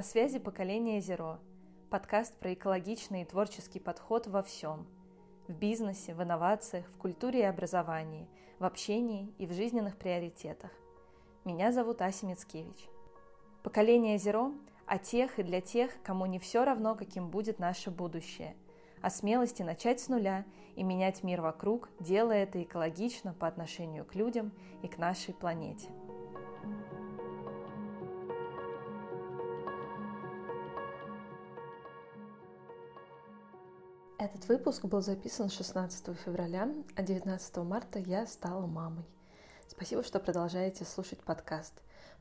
На связи поколение Zero. Подкаст про экологичный и творческий подход во всем. В бизнесе, в инновациях, в культуре и образовании, в общении и в жизненных приоритетах. Меня зовут Ася Мицкевич. Поколение Zero о тех и для тех, кому не все равно, каким будет наше будущее. О смелости начать с нуля и менять мир вокруг, делая это экологично по отношению к людям и к нашей планете. Этот выпуск был записан 16 февраля, а 19 марта я стала мамой. Спасибо, что продолжаете слушать подкаст.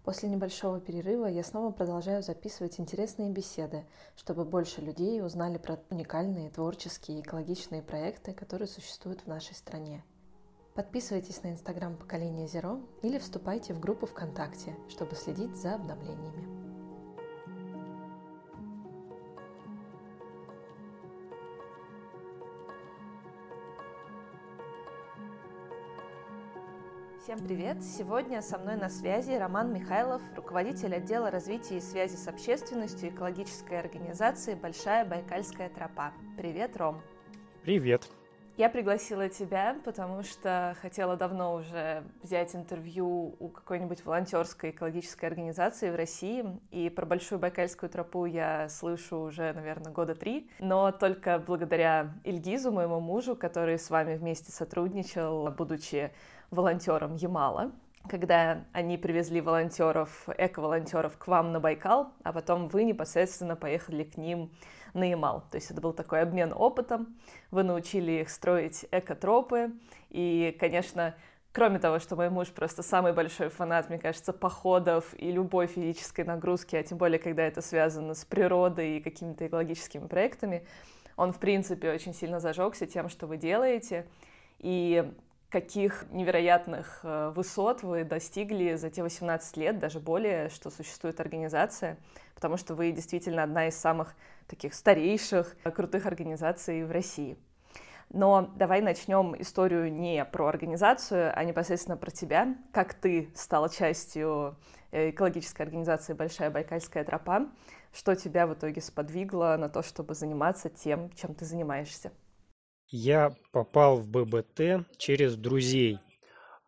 После небольшого перерыва я снова продолжаю записывать интересные беседы, чтобы больше людей узнали про уникальные творческие и экологичные проекты, которые существуют в нашей стране. Подписывайтесь на инстаграм поколения Zero или вступайте в группу ВКонтакте, чтобы следить за обновлениями. Всем привет! Сегодня со мной на связи Роман Михайлов, руководитель отдела развития и связи с общественностью экологической организации «Большая Байкальская тропа». Привет, Ром! Привет! Я пригласила тебя, потому что хотела давно уже взять интервью у какой-нибудь волонтерской экологической организации в России. И про Большую Байкальскую тропу я слышу уже, наверное, года три. Но только благодаря Ильгизу, моему мужу, который с вами вместе сотрудничал, будучи волонтерам Ямала, когда они привезли волонтеров, эко-волонтеров к вам на Байкал, а потом вы непосредственно поехали к ним на Ямал. То есть это был такой обмен опытом, вы научили их строить экотропы, и, конечно, Кроме того, что мой муж просто самый большой фанат, мне кажется, походов и любой физической нагрузки, а тем более, когда это связано с природой и какими-то экологическими проектами, он, в принципе, очень сильно зажегся тем, что вы делаете. И каких невероятных э, высот вы достигли за те 18 лет, даже более, что существует организация, потому что вы действительно одна из самых таких старейших э, крутых организаций в России. Но давай начнем историю не про организацию, а непосредственно про тебя, как ты стала частью э, экологической организации «Большая Байкальская тропа», что тебя в итоге сподвигло на то, чтобы заниматься тем, чем ты занимаешься. Я попал в ББТ через друзей.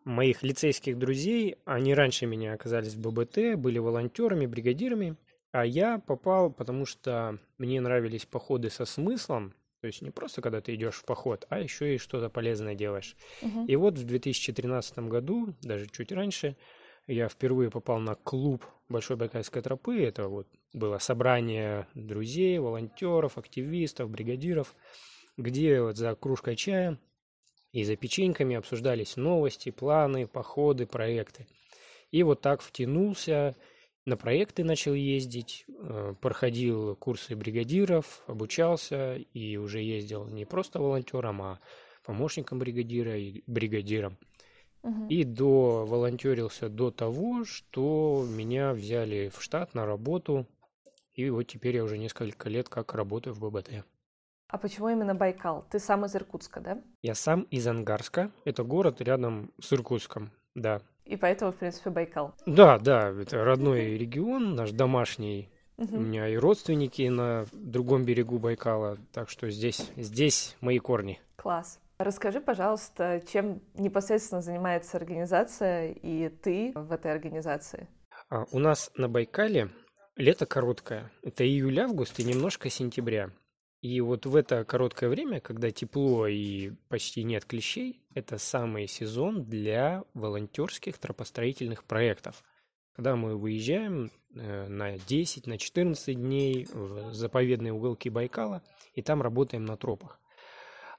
Моих лицейских друзей, они раньше меня оказались в ББТ, были волонтерами, бригадирами, а я попал, потому что мне нравились походы со смыслом, то есть не просто когда ты идешь в поход, а еще и что-то полезное делаешь. Угу. И вот в 2013 году, даже чуть раньше, я впервые попал на клуб Большой Байкальской тропы. Это вот было собрание друзей, волонтеров, активистов, бригадиров где вот за кружкой чая и за печеньками обсуждались новости, планы, походы, проекты. И вот так втянулся, на проекты начал ездить, э, проходил курсы бригадиров, обучался и уже ездил не просто волонтером, а помощником бригадира и бригадиром. Угу. И до волонтерился до того, что меня взяли в штат на работу. И вот теперь я уже несколько лет как работаю в ББТ. А почему именно Байкал? Ты сам из Иркутска, да? Я сам из Ангарска. Это город рядом с Иркутском, да. И поэтому, в принципе, Байкал. Да, да, это родной регион, наш домашний. У меня и родственники на другом берегу Байкала, так что здесь, здесь мои корни. Класс. Расскажи, пожалуйста, чем непосредственно занимается организация и ты в этой организации? А, у нас на Байкале лето короткое. Это июль-август и немножко сентября. И вот в это короткое время, когда тепло и почти нет клещей, это самый сезон для волонтерских тропостроительных проектов. Когда мы выезжаем э, на 10, на 14 дней в заповедные уголки Байкала и там работаем на тропах.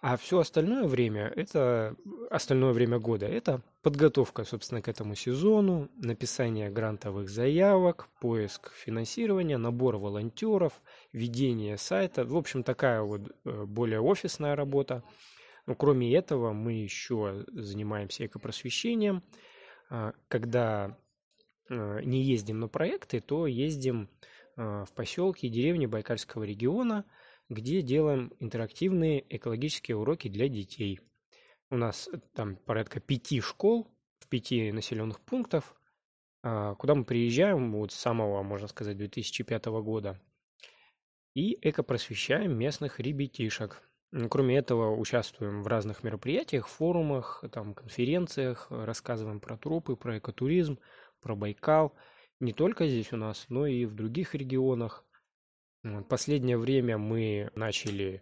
А все остальное время, это остальное время года, это подготовка, собственно, к этому сезону, написание грантовых заявок, поиск финансирования, набор волонтеров, ведение сайта. В общем, такая вот э, более офисная работа. Но кроме этого, мы еще занимаемся экопросвещением. А, когда э, не ездим на проекты, то ездим э, в поселки и деревни Байкальского региона – где делаем интерактивные экологические уроки для детей. У нас там порядка пяти школ в пяти населенных пунктах. а, куда мы приезжаем вот с самого, можно сказать, 2005 года и экопросвещаем местных ребятишек. Кроме этого, участвуем в разных мероприятиях, форумах, там, конференциях, рассказываем про тропы, про экотуризм, про Байкал. Не только здесь у нас, но и в других регионах. Последнее время мы начали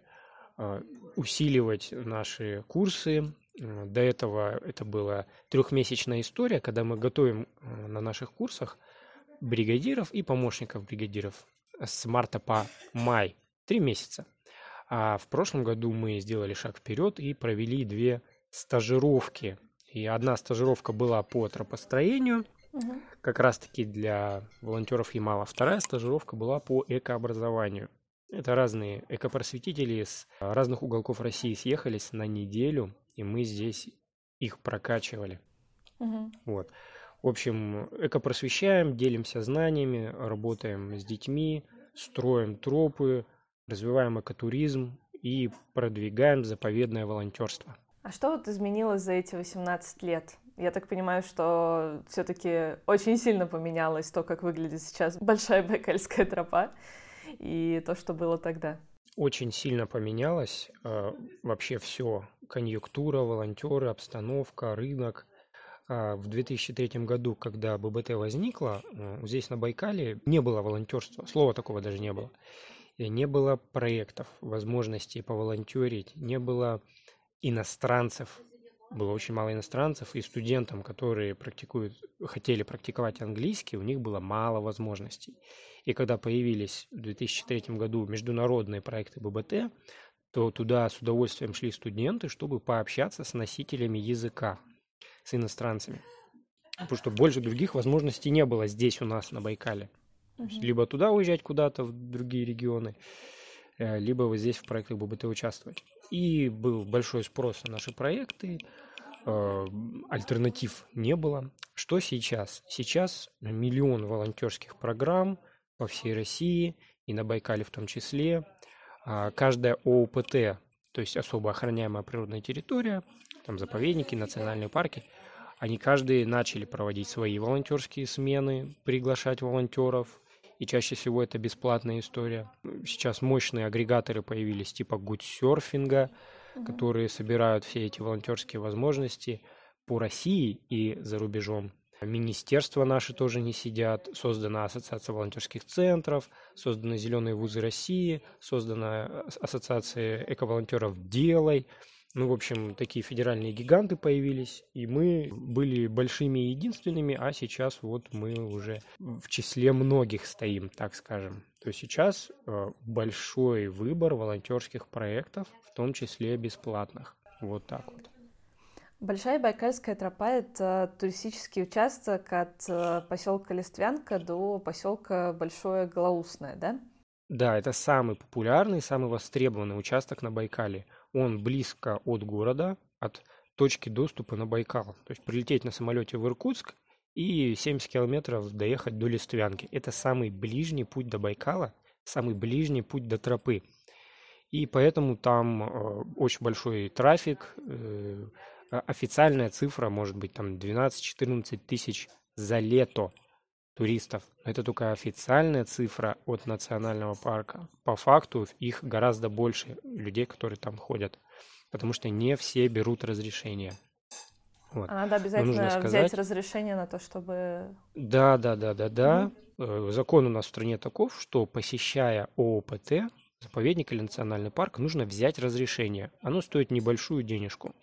а, усиливать наши курсы. До этого это была трехмесячная история, когда мы готовим а, на наших курсах бригадиров и помощников бригадиров с марта по май. Три месяца. А в прошлом году мы сделали шаг вперед и провели две стажировки. И одна стажировка была по тропостроению, угу. как раз-таки для волонтеров Ямала. Вторая стажировка была по экообразованию. Это разные экопросветители с разных уголков России съехались на неделю, и мы здесь их прокачивали. Угу. Вот. В общем, экопросвещаем, делимся знаниями, работаем с детьми, строим тропы, развиваем экотуризм и продвигаем заповедное волонтерство. А что вот изменилось за эти 18 лет? Я так понимаю, что все-таки очень сильно поменялось то, как выглядит сейчас большая Байкальская тропа и то, что было тогда. Очень сильно поменялось э, вообще все. Конъюнктура, волонтеры, обстановка, рынок. А, в 2003 году, когда ББТ возникла, э, здесь на Байкале не было волонтерства, слова такого даже не было. И не было проектов, возможностей поволонтерить, не было иностранцев, было очень мало иностранцев, и студентам, которые практикуют, хотели практиковать английский, у них было мало возможностей. И когда появились в 2003 году международные проекты ББТ, то туда с удовольствием шли студенты, чтобы пообщаться с носителями языка с иностранцами. Потому что больше других возможностей не было здесь у нас на Байкале. Угу. Либо туда уезжать куда-то в другие регионы, э, либо вот здесь в проектах ББТ участвовать. И был большой спрос на наши проекты, э, альтернатив не было. Что сейчас? Сейчас миллион волонтерских программ по всей России и на Байкале в том числе. А каждая ОУПТ, то есть особо охраняемая природная территория, там заповедники, национальные парки, они каждый начали проводить свои волонтерские смены, приглашать волонтеров, и чаще всего это бесплатная история. Сейчас мощные агрегаторы появились типа гудсерфинга, mm-hmm. которые собирают все эти волонтерские возможности по России и за рубежом. Министерства наши тоже не сидят, создана Ассоциация волонтерских центров, созданы Зеленые вузы России, создана Ассоциация эко-волонтеров «Делай». Ну, в общем, такие федеральные гиганты появились, и мы были большими и единственными, а сейчас вот мы уже в числе многих стоим, так скажем. То сейчас э, большой выбор волонтерских проектов, в том числе бесплатных. Вот так вот. Большая Байкальская тропа — это туристический участок от э, поселка Листвянка до поселка Большое Голоусное, да? Да, это самый популярный, самый востребованный участок на Байкале — он близко от города, от точки доступа на Байкал. То есть прилететь на самолете в Иркутск и 70 километров доехать до Листвянки. Это самый ближний путь до Байкала, самый ближний путь до тропы. И поэтому там э, очень большой трафик. Э, официальная цифра может быть там 12-14 тысяч за лето туристов. Это только официальная цифра от национального парка. По факту их гораздо больше людей, которые там ходят, потому что не все берут разрешение. Вот. А надо обязательно сказать... взять разрешение на то, чтобы... Да, да, да, да, да. Mm-hmm. Закон у нас в стране таков, что посещая ООПТ, заповедник или национальный парк, нужно взять разрешение. Оно стоит небольшую денежку.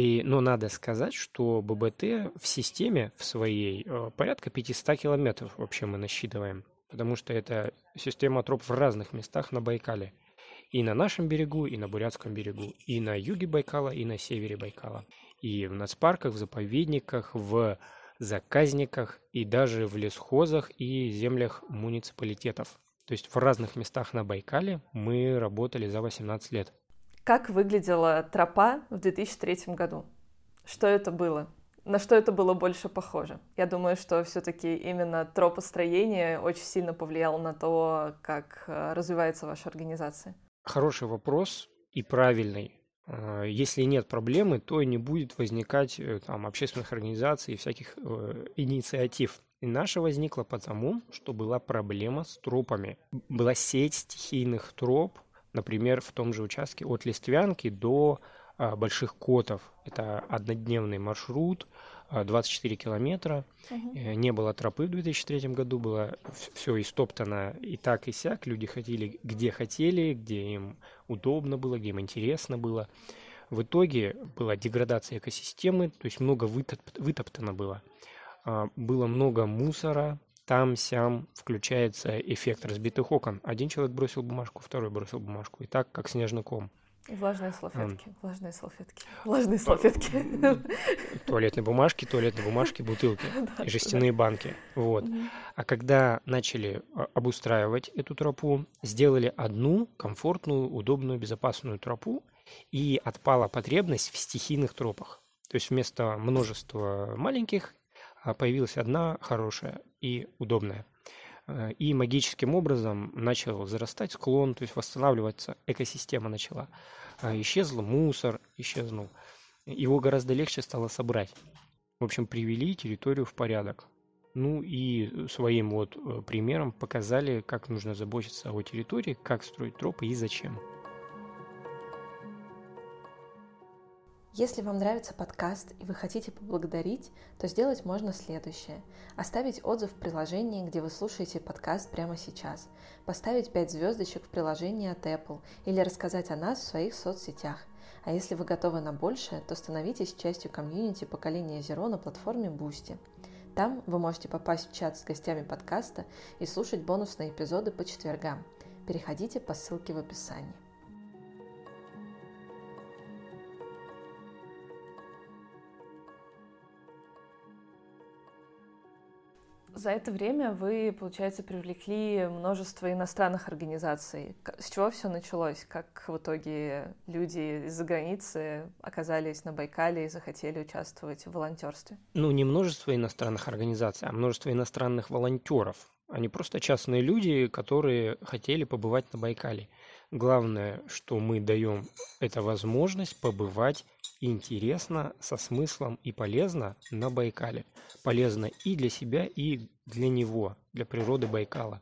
И, но надо сказать, что ББТ в системе в своей э, порядка 500 километров вообще мы насчитываем, потому что это система троп в разных местах на Байкале. И на нашем берегу, и на Бурятском берегу, и на юге Байкала, и на севере Байкала. И в нацпарках, в заповедниках, в заказниках, и даже в лесхозах и землях муниципалитетов. То есть в разных местах на Байкале мы работали за 18 лет. Как выглядела тропа в 2003 году? Что это было? На что это было больше похоже? Я думаю, что все-таки именно тропостроение очень сильно повлияло на то, как э, развивается ваша организация. Хороший вопрос и правильный. Э, если нет проблемы, то не будет возникать э, там, общественных организаций и всяких э, инициатив. И наша возникла потому, что была проблема с тропами. Была сеть стихийных троп, например, в том же участке от Листвянки до а, Больших Котов. Это однодневный маршрут, 24 а, километра. Угу. Не было тропы в 2003 году, было все истоптано и так, и сяк. Люди ходили где хотели, где им удобно было, где им интересно было. В итоге была деградация экосистемы, то есть много вытоп, вытоптано было. А, было много мусора, там-сям включается эффект разбитых окон. Один человек бросил бумажку, второй бросил бумажку. И так, как снежный ком. влажные салфетки, um, влажные салфетки, влажные салфетки. Туалетные бумажки, туалетные бумажки, бутылки и жестяные банки. Вот. А когда начали а, обустраивать эту тропу, сделали одну комфортную, удобную, безопасную тропу, и отпала потребность в стихийных тропах. То есть вместо множества маленьких а появилась одна хорошая и удобная. Э, и магическим образом начал зарастать склон, то есть восстанавливаться экосистема начала. А исчезл мусор, исчезнул. Его гораздо легче стало собрать. В общем, привели территорию в порядок. Ну и своим вот э, примером показали, как нужно заботиться о территории, как строить тропы и зачем. Если вам нравится подкаст и вы хотите поблагодарить, то сделать можно следующее. Оставить отзыв в приложении, где вы слушаете подкаст прямо сейчас, поставить 5 звездочек в приложении от Apple или рассказать о нас в своих соцсетях. А если вы готовы на большее, то становитесь частью комьюнити поколения Zero на платформе Boosty. Там вы можете попасть в чат с гостями подкаста и слушать бонусные эпизоды по четвергам. Переходите по ссылке в описании. За это время вы, получается, привлекли множество иностранных организаций. С чего все началось? Как в итоге люди из-за границы оказались на Байкале и захотели участвовать в волонтерстве? Ну, не множество иностранных организаций, а множество иностранных волонтеров. Они просто частные люди, которые хотели побывать на Байкале. Главное, что мы даем, это возможность побывать интересно, со смыслом и полезно на Байкале. Полезно и для себя, и для него, для природы Байкала.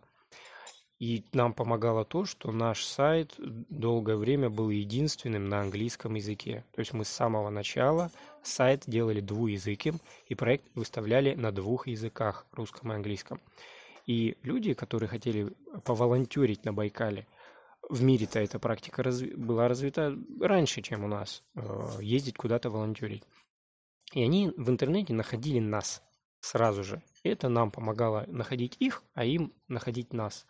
И нам помогало то, что наш сайт долгое время был единственным на английском языке. То есть мы с самого начала сайт делали двуязыким, и проект выставляли на двух языках, русском и английском. И люди, которые хотели поволонтерить на Байкале – в мире-то эта практика разви- была развита раньше, чем у нас, э, ездить куда-то волонтерить. И они в интернете находили нас сразу же. Это нам помогало находить их, а им находить нас.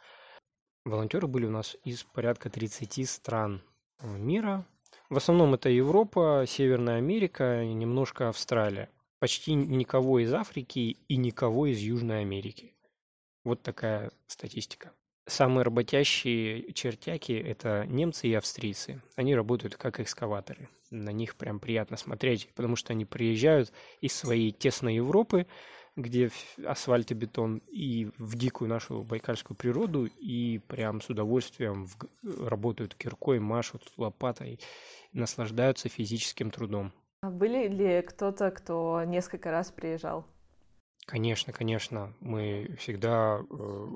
Волонтеры были у нас из порядка 30 стран мира. В основном это Европа, Северная Америка немножко Австралия. Почти никого из Африки и никого из Южной Америки. Вот такая статистика. Самые работящие чертяки – это немцы и австрийцы. Они работают как экскаваторы. На них прям приятно смотреть, потому что они приезжают из своей тесной Европы, где асфальт и бетон, и в дикую нашу байкальскую природу, и прям с удовольствием работают киркой, машут лопатой, наслаждаются физическим трудом. А были ли кто-то, кто несколько раз приезжал? Конечно, конечно, мы всегда э,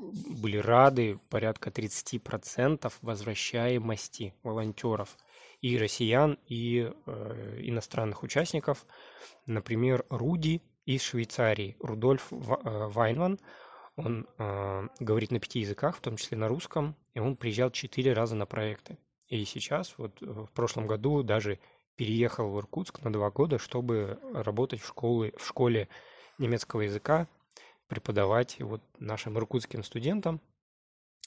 были рады порядка 30% возвращаемости волонтеров и россиян, и э, иностранных участников. Например, Руди из Швейцарии, Рудольф э, Вайнман, он э, говорит на пяти языках, в том числе на русском, и он приезжал четыре раза на проекты. И сейчас, вот э, в прошлом году даже переехал в Иркутск на два года, чтобы работать в, школе, в школе немецкого языка преподавать вот нашим иркутским студентам.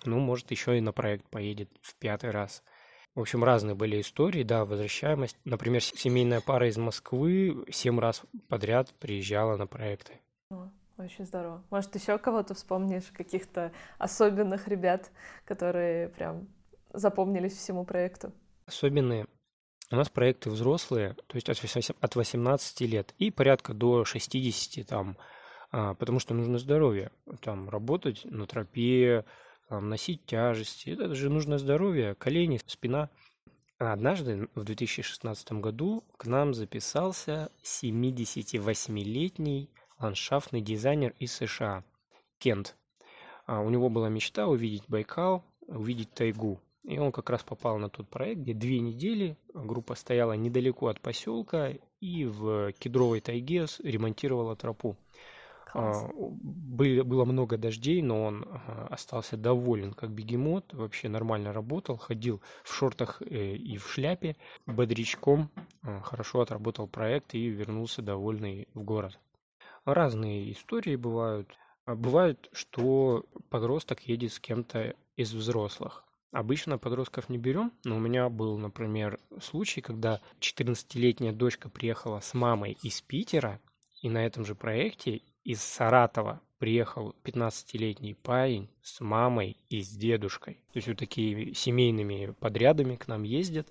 Ну, может, еще и на проект поедет в пятый раз. В общем, разные были истории, да, возвращаемость. Например, семейная пара из Москвы семь раз подряд приезжала на проекты. Очень здорово. Может, еще кого-то вспомнишь, каких-то особенных ребят, которые прям запомнились всему проекту? Особенные. У нас проекты взрослые, то есть от 18 лет и порядка до 60 там, а, потому что нужно здоровье, там работать на тропе, там, носить тяжести, это же нужно здоровье, колени, спина. Однажды в 2016 году к нам записался 78-летний ландшафтный дизайнер из США. Кент. А у него была мечта увидеть Байкал, увидеть тайгу. И он как раз попал на тот проект, где две недели группа стояла недалеко от поселка и в кедровой тайге ремонтировала тропу. А, были, было много дождей, но он а, остался доволен, как бегемот, вообще нормально работал, ходил в шортах э, и в шляпе, бодрячком, а, хорошо отработал проект и вернулся довольный в город. Разные истории бывают. Бывает, что подросток едет с кем-то из взрослых. Обычно подростков не берем, но у меня был, например, случай, когда 14-летняя дочка приехала с мамой из Питера, и на этом же проекте из Саратова приехал 15-летний парень с мамой и с дедушкой. То есть вот такие семейными подрядами к нам ездят.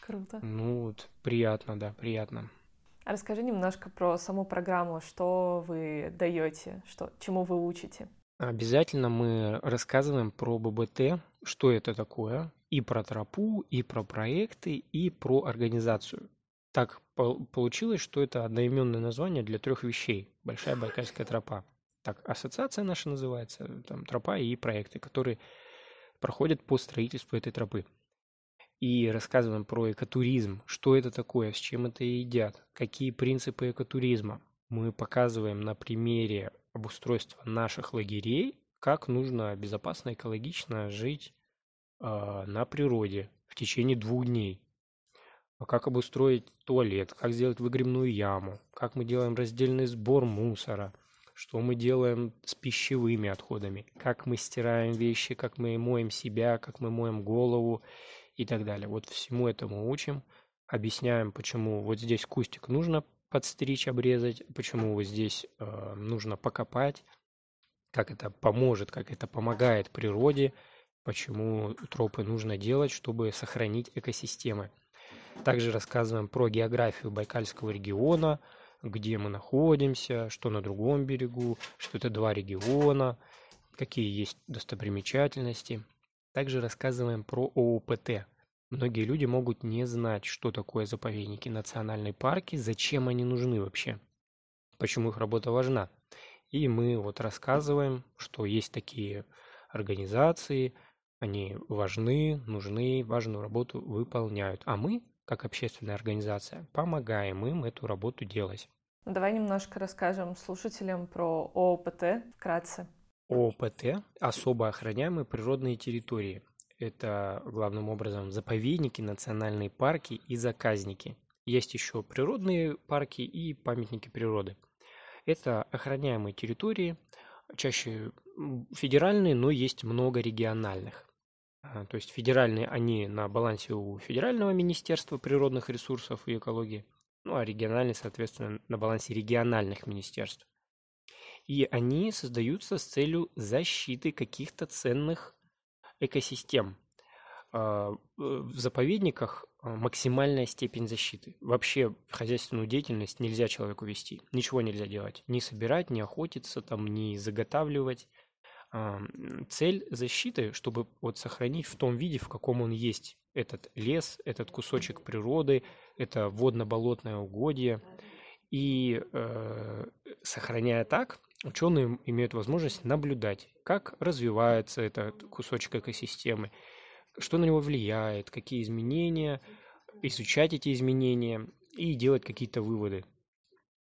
Круто. Ну вот, приятно, да, приятно. А расскажи немножко про саму программу, что вы даете, что, чему вы учите. Обязательно мы рассказываем про ББТ, что это такое, и про тропу, и про проекты, и про организацию. Так получилось, что это одноименное название для трех вещей. Большая Байкальская тропа. Так, ассоциация наша называется, там, тропа и проекты, которые проходят по строительству этой тропы и рассказываем про экотуризм, что это такое, с чем это едят, какие принципы экотуризма. Мы показываем на примере обустройства наших лагерей, как нужно безопасно, экологично жить э, на природе в течение двух дней. А как обустроить туалет, как сделать выгребную яму, как мы делаем раздельный сбор мусора, что мы делаем с пищевыми отходами, как мы стираем вещи, как мы моем себя, как мы моем голову и так далее. Вот всему этому учим, объясняем, почему вот здесь кустик нужно подстричь, обрезать, почему вот здесь э, нужно покопать, как это поможет, как это помогает природе, почему тропы нужно делать, чтобы сохранить экосистемы. Также рассказываем про географию Байкальского региона, где мы находимся, что на другом берегу, что это два региона, какие есть достопримечательности – также рассказываем про ООПТ. Многие люди могут не знать, что такое заповедники, национальные парки, зачем они нужны вообще, почему их работа важна. И мы вот рассказываем, что есть такие организации, они важны, нужны, важную работу выполняют. А мы, как общественная организация, помогаем им эту работу делать. Давай немножко расскажем слушателям про ООПТ вкратце. ОПТ – особо охраняемые природные территории. Это главным образом заповедники, национальные парки и заказники. Есть еще природные парки и памятники природы. Это охраняемые территории, чаще федеральные, но есть много региональных. А, то есть федеральные, они на балансе у Федерального министерства природных ресурсов и экологии, ну а региональные, соответственно, на балансе региональных министерств и они создаются с целью защиты каких-то ценных экосистем. А, в заповедниках а, максимальная степень защиты. Вообще хозяйственную деятельность нельзя человеку вести. Ничего нельзя делать. Не собирать, не охотиться, там, не заготавливать. А, цель защиты, чтобы вот сохранить в том виде, в каком он есть. Этот лес, этот кусочек природы, это водно-болотное угодье. И э, сохраняя так, ученые имеют возможность наблюдать, как развивается этот кусочек экосистемы, что на него влияет, какие изменения, изучать эти изменения и делать какие-то выводы.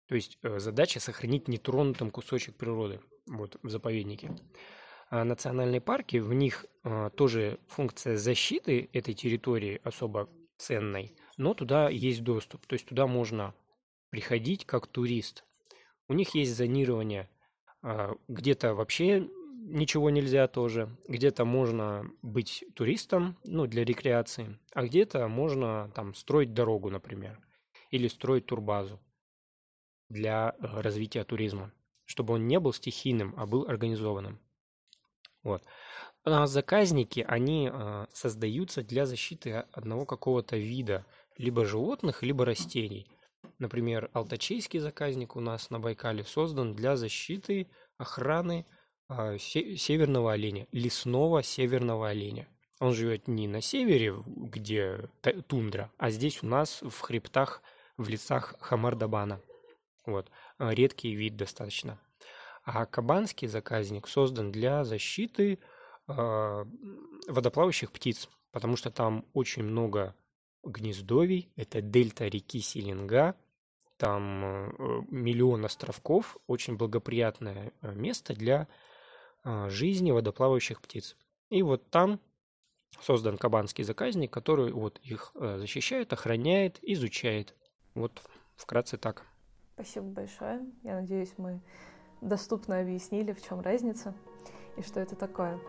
То есть э, задача сохранить нетронутым кусочек природы вот, в заповеднике. А национальные парки, в них а, тоже функция защиты этой территории особо ценной, но туда есть доступ. То есть туда можно приходить как турист. У них есть зонирование – а, где-то вообще ничего нельзя тоже. Где-то можно быть туристом, ну, для рекреации, а где-то можно там строить дорогу, например, или строить турбазу для э, развития туризма, чтобы он не был стихийным, а был организованным. Вот. А заказники, они э, создаются для защиты одного какого-то вида, либо животных, либо растений – Например, алтачейский заказник у нас на Байкале создан для защиты, охраны э, северного оленя, лесного северного оленя. Он живет не на севере, где тундра, а здесь у нас в хребтах, в лесах Хамардабана. Вот. А, редкий вид достаточно. А кабанский заказник создан для защиты э, водоплавающих птиц, потому что там очень много гнездовий, это дельта реки Селенга, там э, миллион островков, очень благоприятное э, место для э, жизни водоплавающих птиц. И вот там создан кабанский заказник, который вот их защищает, охраняет, изучает. Вот вкратце так. Спасибо большое. Я надеюсь, мы доступно объяснили, в чем разница и что это такое.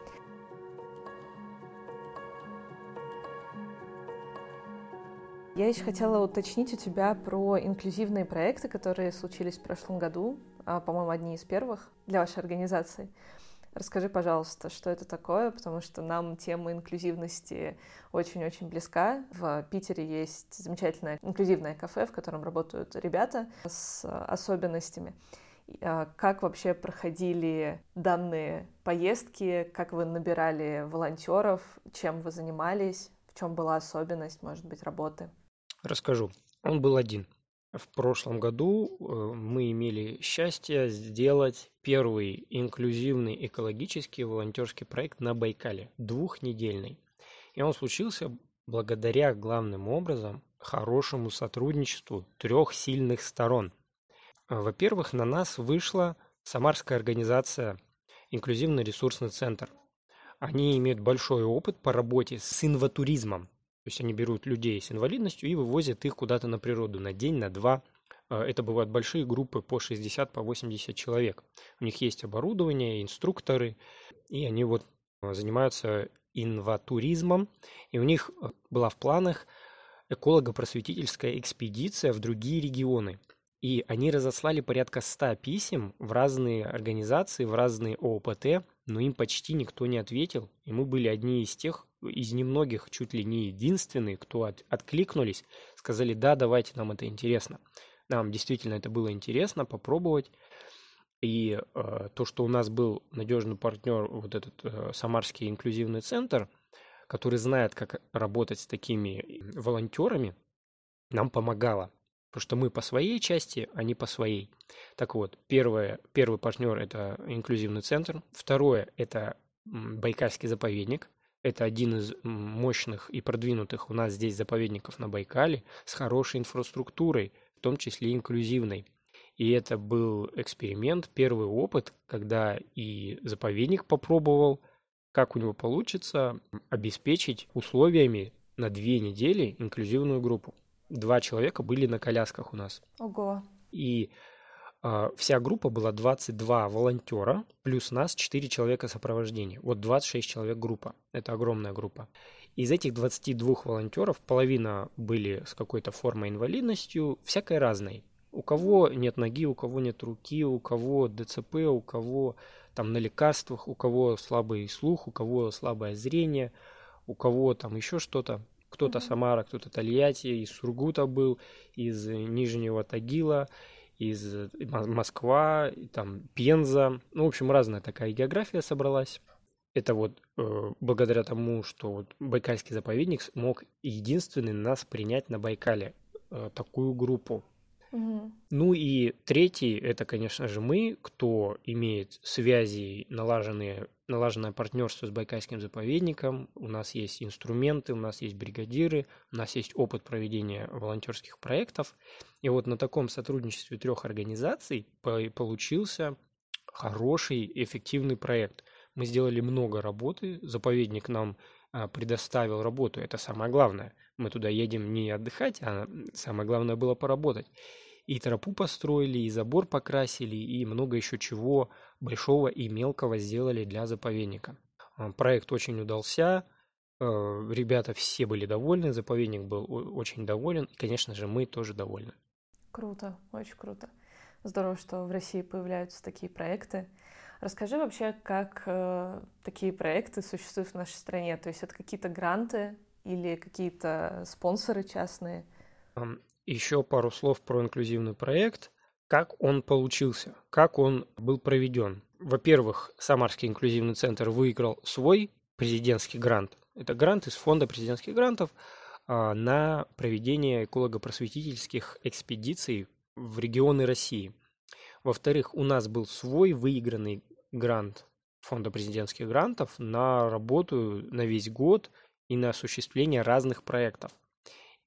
Я еще хотела уточнить у тебя про инклюзивные проекты, которые случились в прошлом году, а, по-моему, одни из первых для вашей организации. Расскажи, пожалуйста, что это такое, потому что нам тема инклюзивности очень-очень близка. В Питере есть замечательное инклюзивное кафе, в котором работают ребята с особенностями. А, как вообще проходили данные поездки, как вы набирали волонтеров, чем вы занимались, в чем была особенность, может быть, работы? Расскажу. Он был один. В прошлом году э, мы имели счастье сделать первый инклюзивный экологический волонтерский проект на Байкале, двухнедельный. И он случился благодаря главным образом хорошему сотрудничеству трех сильных сторон. Во-первых, на нас вышла самарская организация «Инклюзивный ресурсный центр». Они имеют большой опыт по работе с инватуризмом, то есть они берут людей с инвалидностью и вывозят их куда-то на природу на день, на два. А, это бывают большие группы по 60, по 80 человек. У них есть оборудование, инструкторы, и они вот а, занимаются инватуризмом. И у них а, была в планах эколого-просветительская экспедиция в другие регионы. И они разослали порядка 100 писем в разные организации, в разные ООПТ, но им почти никто не ответил. И мы были одни из тех, из немногих, чуть ли не единственные, кто от, откликнулись, сказали, да, давайте, нам это интересно. Нам действительно это было интересно попробовать. И э, то, что у нас был надежный партнер, вот этот э, Самарский инклюзивный центр, который знает, как работать с такими волонтерами, нам помогало. Потому что мы по своей части, а не по своей. Так вот, первое, первый партнер – это инклюзивный центр. Второе – это Байкальский заповедник – это один из мощных и продвинутых у нас здесь заповедников на Байкале с хорошей инфраструктурой, в том числе инклюзивной. И это был эксперимент, первый опыт, когда и заповедник попробовал, как у него получится обеспечить условиями на две недели инклюзивную группу. Два человека были на колясках у нас. Ого. И вся группа была 22 волонтера, плюс нас 4 человека сопровождения. Вот 26 человек группа. Это огромная группа. Из этих 22 волонтеров половина были с какой-то формой инвалидностью, всякой разной. У кого нет ноги, у кого нет руки, у кого ДЦП, у кого там на лекарствах, у кого слабый слух, у кого слабое зрение, у кого там еще что-то. Кто-то mm-hmm. Самара, кто-то Тольятти, из Сургута был, из Нижнего Тагила, из э, Москва, там Пенза. Ну, в общем, разная такая география собралась. Это вот э, благодаря тому, что вот Байкальский заповедник мог единственный нас принять на Байкале э, такую группу. Ну и третий, это, конечно же, мы, кто имеет связи, налаженные, налаженное партнерство с Байкальским заповедником. У нас есть инструменты, у нас есть бригадиры, у нас есть опыт проведения волонтерских проектов. И вот на таком сотрудничестве трех организаций получился хороший, эффективный проект. Мы сделали много работы, заповедник нам а, предоставил работу, это самое главное. Мы туда едем не отдыхать, а самое главное было поработать и тропу построили, и забор покрасили, и много еще чего большого и мелкого сделали для заповедника. А, проект очень удался, э, ребята все были довольны, заповедник был очень доволен, и, конечно же, мы тоже довольны. Круто, очень круто. Здорово, что в России появляются такие проекты. Расскажи вообще, как э, такие проекты существуют в нашей стране. То есть это какие-то гранты или какие-то спонсоры частные? Еще пару слов про инклюзивный проект. Как он получился, как он был проведен. Во-первых, Самарский инклюзивный центр выиграл свой президентский грант. Это грант из фонда президентских грантов а, на проведение эколого-просветительских экспедиций в регионы России. Во-вторых, у нас был свой выигранный грант фонда президентских грантов на работу на весь год и на осуществление разных проектов.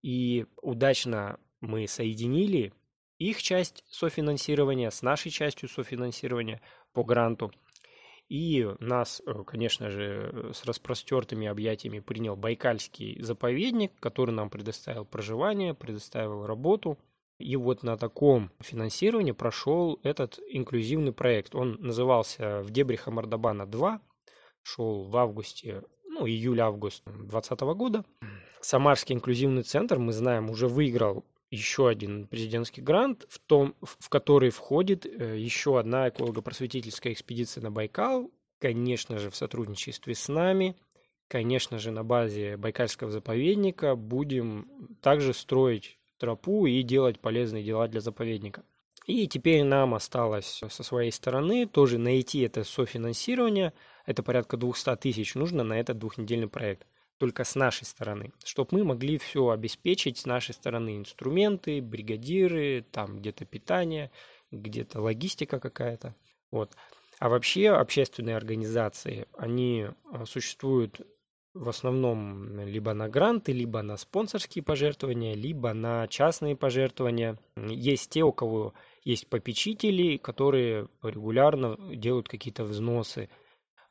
И удачно мы соединили их часть софинансирования с нашей частью софинансирования по гранту. И нас, э, конечно же, с распростертыми объятиями принял Байкальский заповедник, который нам предоставил проживание, предоставил работу. И вот на таком финансировании прошел этот инклюзивный проект. Он назывался «В дебрях Мордобана 2», шел в августе, ну, июль-август 2020 года. Самарский инклюзивный центр, мы знаем, уже выиграл еще один президентский грант, в, том, в который входит э, еще одна эколого-просветительская экспедиция на Байкал, конечно же, в сотрудничестве с нами, конечно же, на базе Байкальского заповедника будем также строить тропу и делать полезные дела для заповедника. И теперь нам осталось со своей стороны тоже найти это софинансирование. Это порядка 200 тысяч нужно на этот двухнедельный проект только с нашей стороны, чтобы мы могли все обеспечить с нашей стороны, инструменты, бригадиры, там где-то питание, где-то логистика какая-то. Вот. А вообще общественные организации, они а, существуют в основном либо на гранты, либо на спонсорские пожертвования, либо на частные пожертвования. Есть те, у кого есть попечители, которые регулярно делают какие-то взносы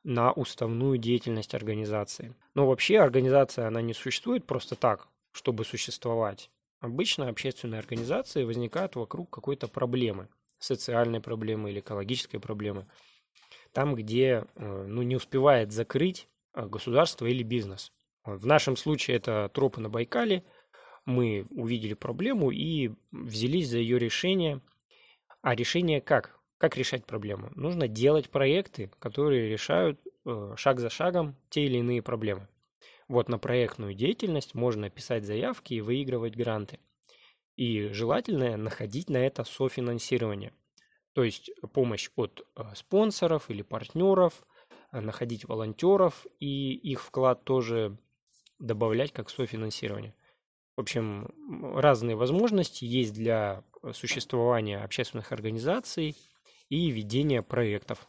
на уставную деятельность организации. Но вообще организация, она не существует просто так, чтобы существовать. Обычно общественные организации возникают вокруг какой-то проблемы, социальной проблемы или экологической проблемы. Там, где э, ну, не успевает закрыть э, государство или бизнес. В нашем случае это тропы на Байкале. Мы увидели проблему и взялись за ее решение. А решение как? Как решать проблему? Нужно делать проекты, которые решают э, шаг за шагом те или иные проблемы. Вот на проектную деятельность можно писать заявки и выигрывать гранты. И желательно находить на это софинансирование. То есть помощь от э, спонсоров или партнеров, э, находить волонтеров и их вклад тоже добавлять как софинансирование. В общем, разные возможности есть для существования общественных организаций – и ведения проектов.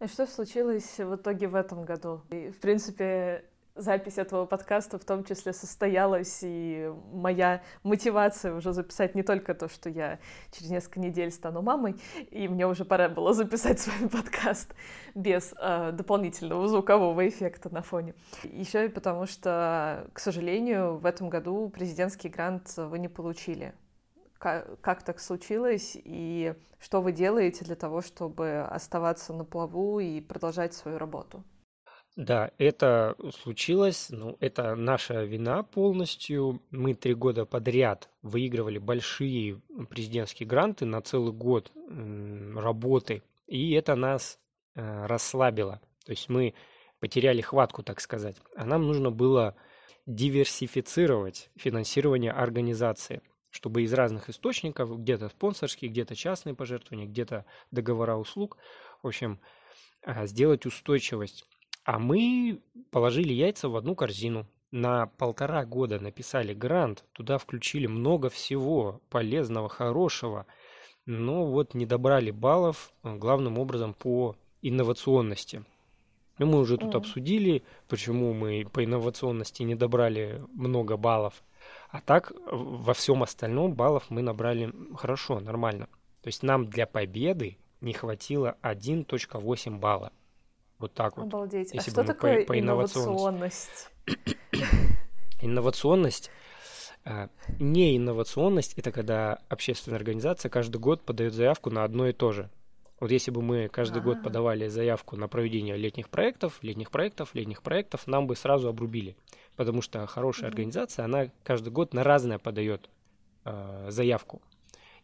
И что случилось в итоге в этом году? И, в принципе, запись этого подкаста в том числе состоялась, и моя мотивация уже записать не только то, что я через несколько недель стану мамой, и мне уже пора было записать с вами подкаст без э, дополнительного звукового эффекта на фоне. Еще и потому, что, к сожалению, в этом году президентский грант вы не получили как, так случилось и что вы делаете для того, чтобы оставаться на плаву и продолжать свою работу? Да, это случилось, ну, это наша вина полностью. Мы три года подряд выигрывали большие президентские гранты на целый год работы, и это нас э, расслабило. То есть мы потеряли хватку, так сказать. А нам нужно было диверсифицировать финансирование организации – чтобы из разных источников, где-то спонсорские, где-то частные пожертвования, где-то договора услуг, в общем, а, сделать устойчивость. А мы положили яйца в одну корзину. На полтора года написали грант, туда включили много всего полезного, хорошего, но вот не добрали баллов а, главным образом по инновационности. Ну, мы уже тут mm. обсудили, почему мы по инновационности не добрали много баллов – а так во всем остальном баллов мы набрали хорошо, нормально. То есть нам для победы не хватило 1.8 балла. Вот так вот. Обалдеть. А Если а что такое по, по инновационность? Инновационность э, не инновационность это когда общественная организация каждый год подает заявку на одно и то же. Вот если бы мы каждый А-а-а. год а. подавали заявку на проведение летних проектов, летних проектов, летних проектов, нам бы сразу обрубили потому что хорошая организация, она каждый год на разное подает э, заявку.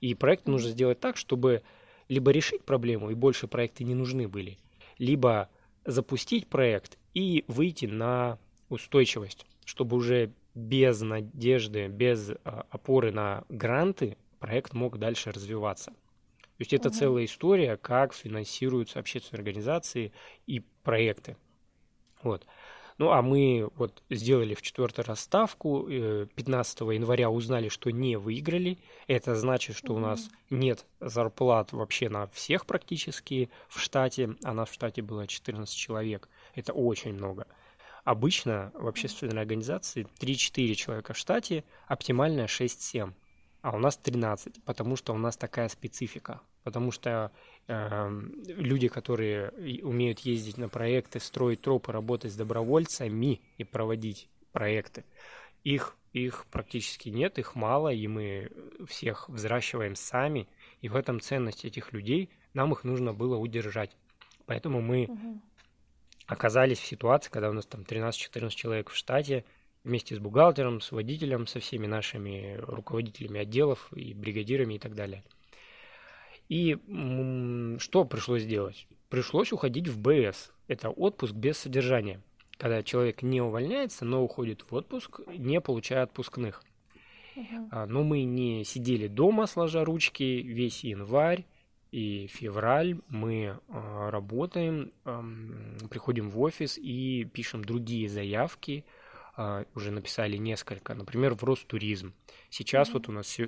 И проект нужно сделать так, чтобы либо решить проблему, и больше проекты не нужны были, либо запустить проект и выйти на устойчивость, чтобы уже без надежды, без э, опоры на гранты проект мог дальше развиваться. То есть это угу. целая история, как финансируются общественные организации и проекты. Вот. Ну, а мы вот сделали в четвертый раз ставку, 15 э, января узнали, что не выиграли. Это значит, что у нас нет зарплат вообще на всех практически в штате, а нас в штате было 14 человек. Это очень много. Обычно в общественной организации 3-4 человека в штате, оптимальная 6-7 а у нас 13, потому что у нас такая специфика. Потому что э, люди, которые умеют ездить на проекты, строить тропы, работать с добровольцами и проводить проекты, их, их практически нет, их мало, и мы всех взращиваем сами. И в этом ценность этих людей, нам их нужно было удержать. Поэтому мы угу. оказались в ситуации, когда у нас там 13-14 человек в штате, вместе с бухгалтером, с водителем, со всеми нашими руководителями отделов и бригадирами и так далее. И что пришлось делать? Пришлось уходить в БС. Это отпуск без содержания. Когда человек не увольняется, но уходит в отпуск, не получая отпускных. Uh-huh. Но мы не сидели дома, сложа ручки, весь январь и февраль мы а, работаем, приходим в офис и пишем другие заявки, а, уже написали несколько, например, в Ростуризм. Сейчас mm-hmm. вот у нас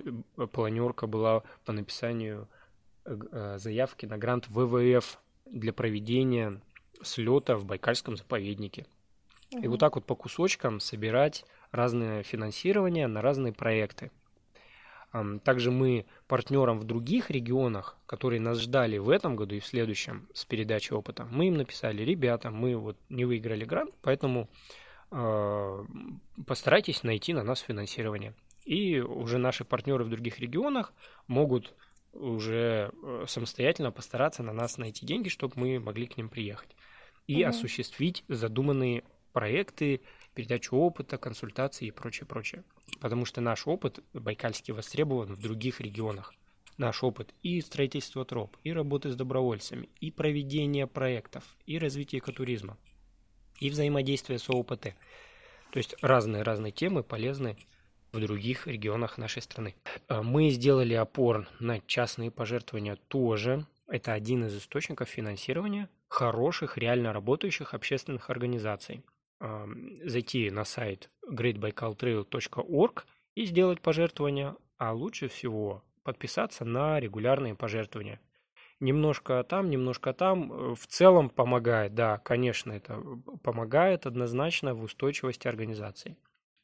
планерка была по написанию э, э, заявки на грант ВВФ для проведения слета в Байкальском заповеднике. Mm-hmm. И вот так вот по кусочкам собирать разное финансирование на разные проекты. Также мы партнерам в других регионах, которые нас ждали в этом году и в следующем с передачей опыта, мы им написали, ребята, мы вот не выиграли грант, поэтому Э, постарайтесь найти на нас финансирование. И уже наши партнеры в других регионах могут уже э, самостоятельно постараться на нас найти деньги, чтобы мы могли к ним приехать и угу. осуществить задуманные проекты, передачу опыта, консультации и прочее, прочее. Потому что наш опыт байкальский востребован в других регионах. Наш опыт и строительства троп, и работы с добровольцами, и проведения проектов, и развития экотуризма – и взаимодействие с ООПТ. То есть разные-разные темы полезны в других регионах нашей страны. А, мы сделали опор на частные пожертвования тоже. Это один из источников финансирования хороших, реально работающих общественных организаций. А, зайти на сайт greatbaikaltrail.org и сделать пожертвование, а лучше всего подписаться на регулярные пожертвования – немножко там, немножко там, э, в целом помогает, да, конечно, это помогает однозначно в устойчивости организации.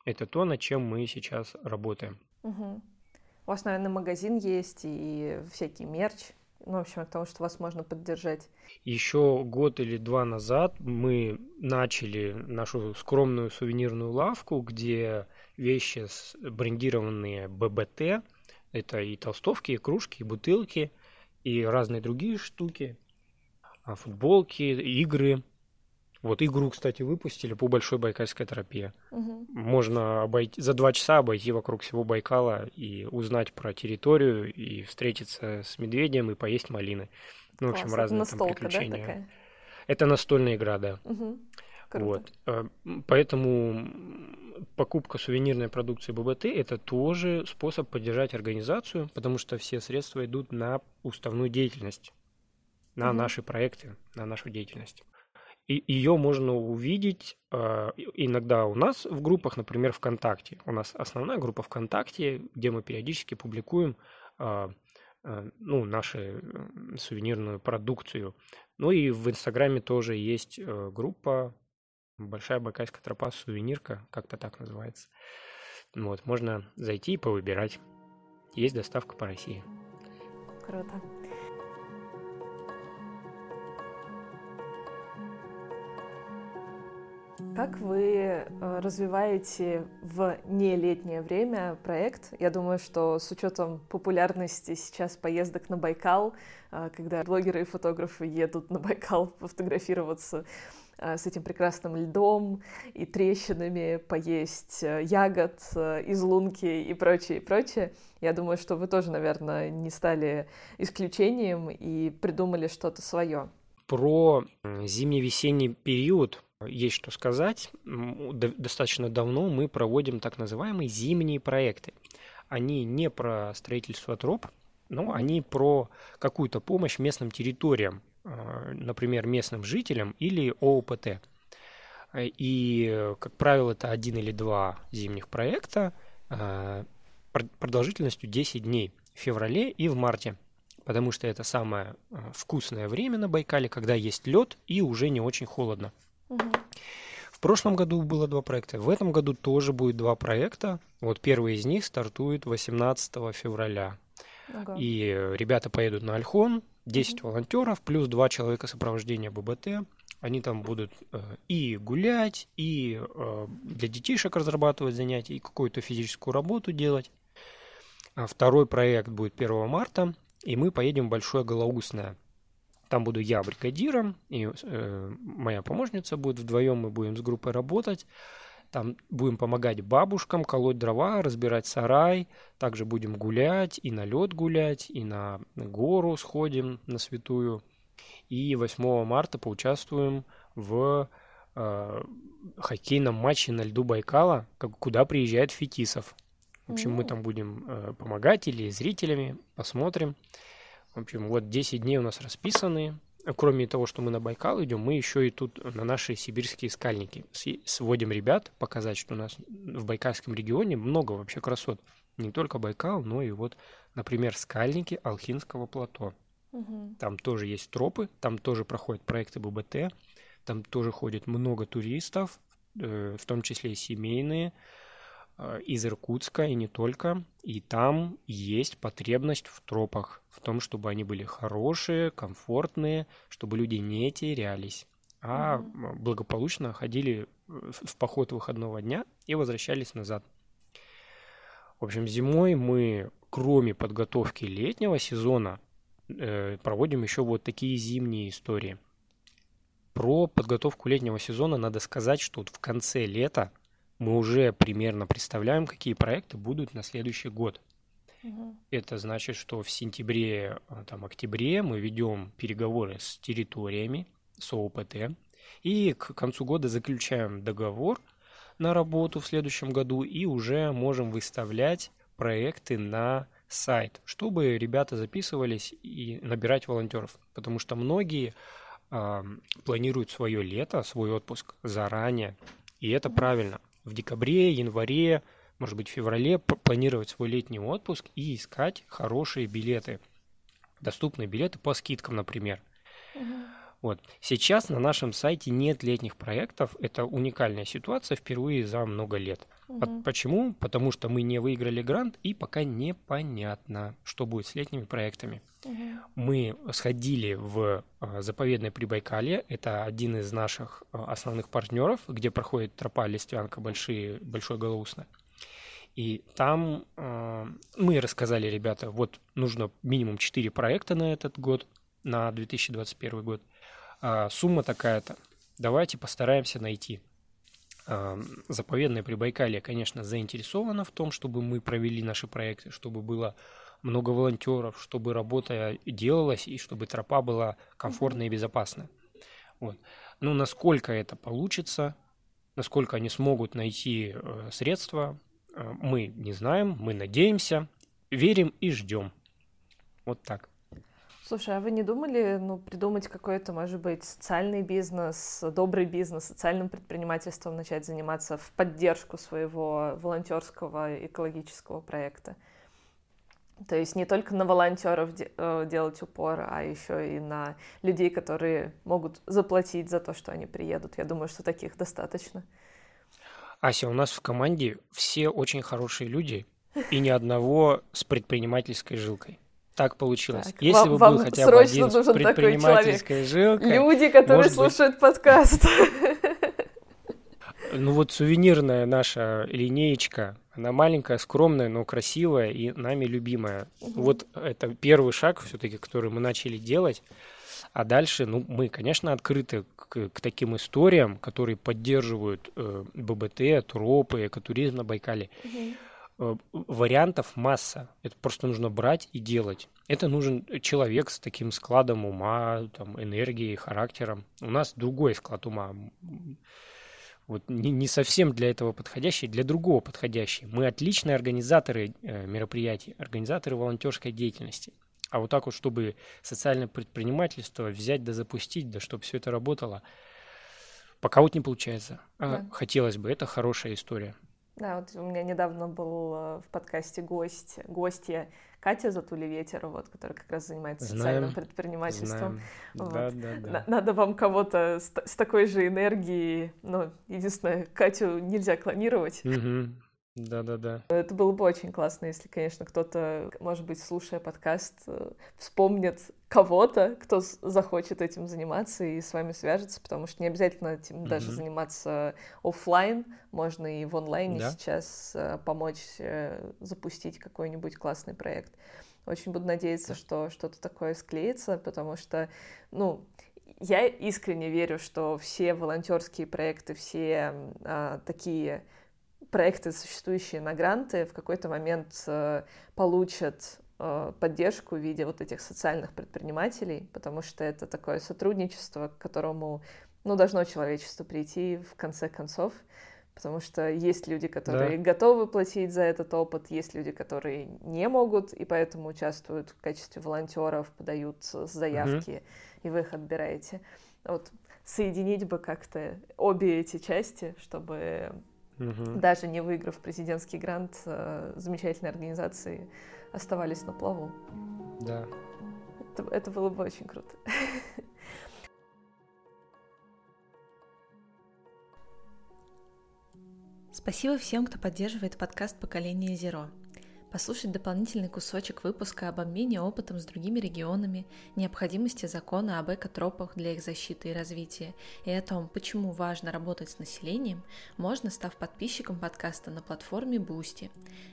Это то, над чем мы сейчас работаем. Угу. У вас, наверное, магазин есть и всякий мерч. Ну, в общем, к тому, что вас можно поддержать. Еще год или два назад мы начали нашу скромную сувенирную лавку, где вещи брендированные ББТ, это и толстовки, и кружки, и бутылки – и разные другие штуки, а, футболки, игры. Вот игру, кстати, выпустили по Большой Байкальской тропе. Угу. Можно обойти, за два часа обойти вокруг всего Байкала и узнать про территорию, и встретиться с медведем, и поесть малины. Ну, в общем, разные там приключения. Да, такая? Это настольная игра, да. Угу. Круто. Вот. А, поэтому покупка сувенирной продукции ББТ – это тоже способ поддержать организацию, потому что все средства идут на уставную деятельность, на угу. наши проекты, на нашу деятельность. И ее можно увидеть э, иногда у нас в группах, например, ВКонтакте. У нас основная группа ВКонтакте, где мы периодически публикуем э, э, ну, нашу сувенирную продукцию. Ну и в Инстаграме тоже есть э, группа Большая Байкальская тропа, сувенирка, как-то так называется. Вот, можно зайти и повыбирать. Есть доставка по России. Круто. Как вы э, развиваете в нелетнее время проект? Я думаю, что с учетом популярности сейчас поездок на Байкал, э, когда блогеры и фотографы едут на Байкал фотографироваться Э, с этим прекрасным льдом и трещинами, поесть ягод из лунки и прочее, и прочее. Я думаю, что вы тоже, наверное, не стали исключением и придумали что-то свое. Про зимне-весенний период есть что сказать. Достаточно давно мы проводим так называемые зимние проекты. Они не про строительство троп, но они про какую-то помощь местным территориям, а, например, местным жителям или ООПТ. И, как правило, это один или два зимних проекта продолжительностью 10 дней в феврале и в марте потому что это самое вкусное время на Байкале, когда есть лед и уже не очень холодно. Угу. В прошлом году было два проекта, в этом году тоже будет два проекта. Вот первый из них стартует 18 февраля. Ага. И ребята поедут на Альхон, 10 угу. волонтеров, плюс два человека сопровождения ББТ. Они там будут э, и гулять, и э, для детишек разрабатывать занятия, и какую-то физическую работу делать. А второй проект будет 1 марта, и мы поедем в Большое Голоусное. Там буду я бригадиром, и э, моя помощница будет вдвоем, мы будем с группой работать. Там будем помогать бабушкам колоть дрова, разбирать сарай. Также будем гулять, и на лед гулять, и на гору сходим на святую. И 8 марта поучаствуем в э, хоккейном матче на льду Байкала, как, куда приезжает Фетисов. В общем, мы там будем э, помогать или зрителями, посмотрим. В общем, вот 10 дней у нас расписаны. Кроме того, что мы на Байкал идем, мы еще и тут на наши сибирские скальники сводим ребят, показать, что у нас в Байкальском регионе много вообще красот. Не только Байкал, но и вот, например, скальники Алхинского плато. Угу. Там тоже есть тропы, там тоже проходят проекты ББТ, там тоже ходит много туристов, э, в том числе и семейные. Э, из Иркутска и не только. И там есть потребность в тропах, в том, чтобы они были хорошие, комфортные, чтобы люди не терялись, а mm-hmm. благополучно ходили в поход выходного дня и возвращались назад. В общем, зимой мы, кроме подготовки летнего сезона, э, проводим еще вот такие зимние истории. Про подготовку летнего сезона надо сказать, что вот в конце лета мы уже примерно представляем, какие проекты будут на следующий год. Угу. Это значит, что в сентябре, а, там, октябре мы ведем переговоры с территориями, с ООПТ, и к концу года заключаем договор на работу в следующем году и уже можем выставлять проекты на сайт, чтобы ребята записывались и набирать волонтеров, потому что многие э, планируют свое лето, свой отпуск заранее, и это правильно в декабре, январе, может быть, в феврале планировать свой летний отпуск и искать хорошие билеты. Доступные билеты по скидкам, например. Угу. Вот. Сейчас на нашем сайте нет летних проектов. Это уникальная ситуация впервые за много лет. Угу. Почему? Потому что мы не выиграли грант и пока непонятно, что будет с летними проектами. Угу. Мы сходили в э, заповедное Прибайкалье. Это один из наших э, основных партнеров, где проходит тропа Листвянка большие, Большой Голоусно. И там э, мы рассказали, ребята, вот нужно минимум 4 проекта на этот год, на 2021 год. Э, сумма такая-то. Давайте постараемся найти. Э, заповедное Прибайкалье, конечно, заинтересовано в том, чтобы мы провели наши проекты, чтобы было много волонтеров, чтобы работа делалась и чтобы тропа была комфортная и безопасная. Вот. Ну, насколько это получится, насколько они смогут найти э, средства, э, мы не знаем, мы надеемся, верим и ждем. Вот так. Слушай, а вы не думали, ну, придумать какой-то, может быть, социальный бизнес, добрый бизнес, социальным предпринимательством начать заниматься в поддержку своего волонтерского экологического проекта? То есть не только на волонтеров э, делать упор, а еще и на людей, которые могут заплатить за то, что они приедут. Я думаю, что таких достаточно. Ася, у нас в команде все очень хорошие люди и ни одного с предпринимательской жилкой. Так получилось. Так, Если вам, бы был хотя бы один с предпринимательской жилкой... Люди, которые слушают быть... подкаст. Ну вот сувенирная наша линеечка она маленькая, скромная, но красивая и нами любимая. Угу. Вот это первый шаг все-таки, который мы начали делать. А дальше, ну, мы, конечно, открыты к, к таким историям, которые поддерживают э, ББТ, тропы, экотуризм на Байкале. Угу. Э, вариантов масса. Это просто нужно брать и делать. Это нужен человек с таким складом ума, там, энергией, характером. У нас другой склад ума вот не, не совсем для этого подходящий, для другого подходящий. Мы отличные организаторы э, мероприятий, организаторы волонтерской деятельности. А вот так вот, чтобы социальное предпринимательство взять да запустить, да чтобы все это работало, Пока вот не получается. А да. Хотелось бы, это хорошая история. Да, вот у меня недавно был э, в подкасте гость, гостья Катя Затули Ветер, вот, которая как раз занимается знаем, социальным предпринимательством. Вот. Да, да, да. Надо вам кого-то с, с такой же энергией, ну, единственное, Катю нельзя клонировать. Угу. Да-да-да. Это было бы очень классно, если, конечно, кто-то, может быть, слушая подкаст, э, вспомнит кого-то, кто захочет этим заниматься и с вами свяжется, потому что не обязательно этим mm-hmm. даже заниматься офлайн, можно и в онлайне да? сейчас э, помочь э, запустить какой-нибудь классный проект. Очень буду надеяться, что что-то такое склеится, потому что, ну, я искренне верю, что все волонтерские проекты, все а, такие проекты, существующие на гранты, в какой-то момент э, получат э, поддержку в виде вот этих социальных предпринимателей, потому что это такое сотрудничество, к которому ну, должно человечество прийти в конце концов, потому что есть люди, которые да. готовы платить за этот опыт, есть люди, которые не могут, и поэтому участвуют в качестве волонтеров, подают заявки, угу. и вы их отбираете. Вот соединить бы как-то обе эти части, чтобы угу. даже не выиграв президентский грант, э, замечательные организации оставались на плаву. Да. Это, это было бы очень круто. Спасибо всем, кто поддерживает подкаст «Поколение Зеро» послушать дополнительный кусочек выпуска об обмене опытом с другими регионами, необходимости закона об экотропах для их защиты и развития и о том, почему важно работать с населением, можно, став подписчиком подкаста на платформе Boosty.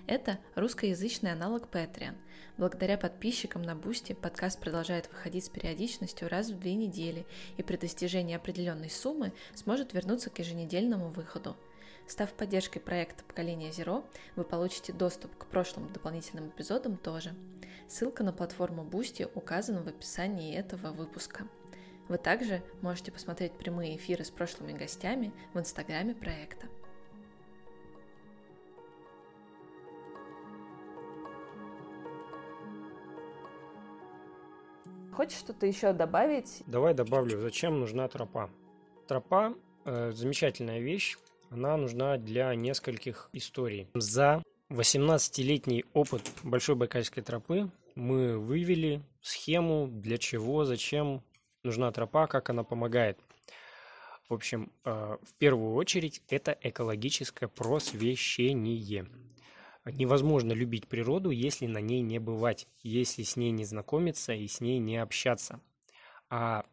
Это русскоязычный аналог Patreon. Благодаря подписчикам на Boosty подкаст продолжает выходить с периодичностью раз в две недели и при достижении определенной суммы сможет вернуться к еженедельному выходу. Став поддержкой проекта «Поколение Зеро», вы получите доступ к прошлым дополнительным эпизодам тоже. Ссылка на платформу Boosty указана в описании этого выпуска. Вы также можете посмотреть прямые эфиры с прошлыми гостями в инстаграме проекта. Хочешь что-то еще добавить? Давай добавлю, зачем нужна тропа. Тропа э, замечательная вещь, она нужна для нескольких историй. За 18-летний опыт Большой Байкальской тропы мы вывели схему, для чего, зачем нужна тропа, как она помогает. В общем, э, в первую очередь это экологическое просвещение. Невозможно любить природу, если на ней не бывать, если с ней не знакомиться и с ней не общаться. А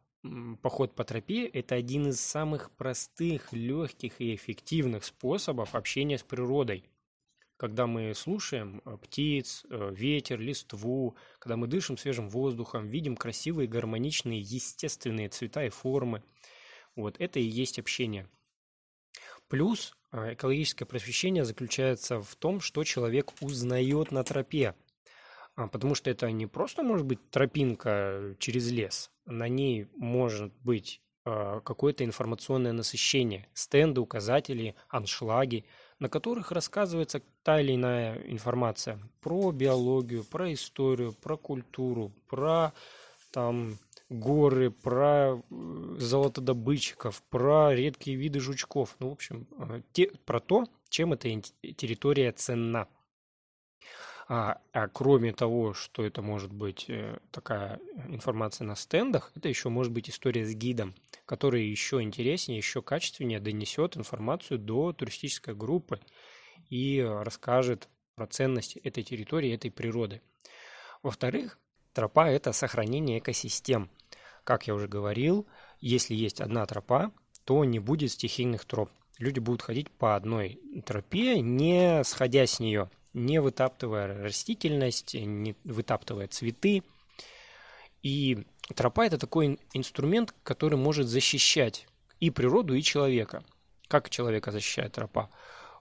поход по тропе – это один из самых простых, легких и эффективных способов общения с природой. Когда мы слушаем э, птиц, э, ветер, листву, когда мы дышим свежим воздухом, видим красивые, гармоничные, естественные цвета и формы, вот это и есть общение. Плюс э, экологическое просвещение заключается в том, что человек узнает на тропе. А, потому что это не просто может быть тропинка через лес, на ней может быть э, какое-то информационное насыщение, стенды, указатели, аншлаги, на которых рассказывается та или иная информация про биологию, про историю, про культуру, про там горы, про э, золотодобытчиков, про редкие виды жучков. Ну, в общем, э, те, про то, чем эта территория ценна. А, а кроме того, что это может быть э, такая информация на стендах, это еще может быть история с гидом, который еще интереснее, еще качественнее донесет информацию до туристической группы и расскажет про ценности этой территории, этой природы. Во-вторых, тропа – это сохранение экосистем. Как я уже говорил, если есть одна тропа, то не будет стихийных троп. Люди будут ходить по одной тропе, не сходя с нее – не вытаптывая растительность, не вытаптывая цветы. И тропа – это такой инструмент, который может защищать и природу, и человека. Как человека защищает тропа?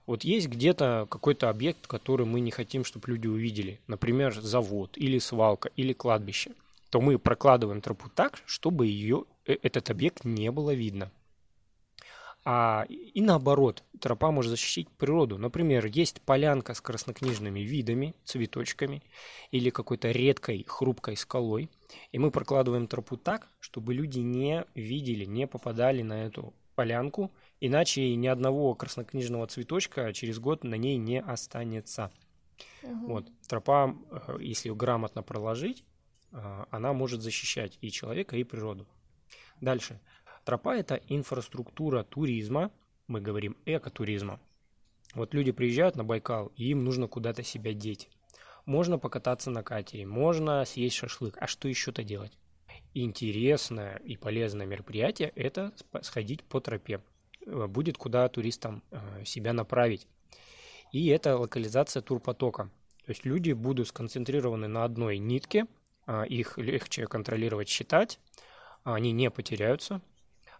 Вот есть где-то какой-то объект, который мы не хотим, чтобы люди увидели, например, завод или свалка или кладбище, то мы прокладываем тропу так, чтобы ее, э, этот объект не было видно. А, и наоборот, тропа может защитить природу. Например, есть полянка с краснокнижными видами, цветочками или какой-то редкой хрупкой скалой. И мы прокладываем тропу так, чтобы люди не видели, не попадали на эту полянку, иначе ни одного краснокнижного цветочка через год на ней не останется. Угу. Вот. Тропа, э, если ее грамотно проложить, э, она может защищать и человека, и природу. Дальше. Тропа – это инфраструктура туризма, мы говорим экотуризма. Вот люди приезжают на Байкал, и им нужно куда-то себя деть. Можно покататься на катере, можно съесть шашлык, а что еще-то делать? Интересное и полезное мероприятие – это сходить по тропе. Э, будет куда туристам себя направить и это локализация турпотока. То есть люди будут сконцентрированы на одной нитке, а, их легче контролировать, считать, они не потеряются.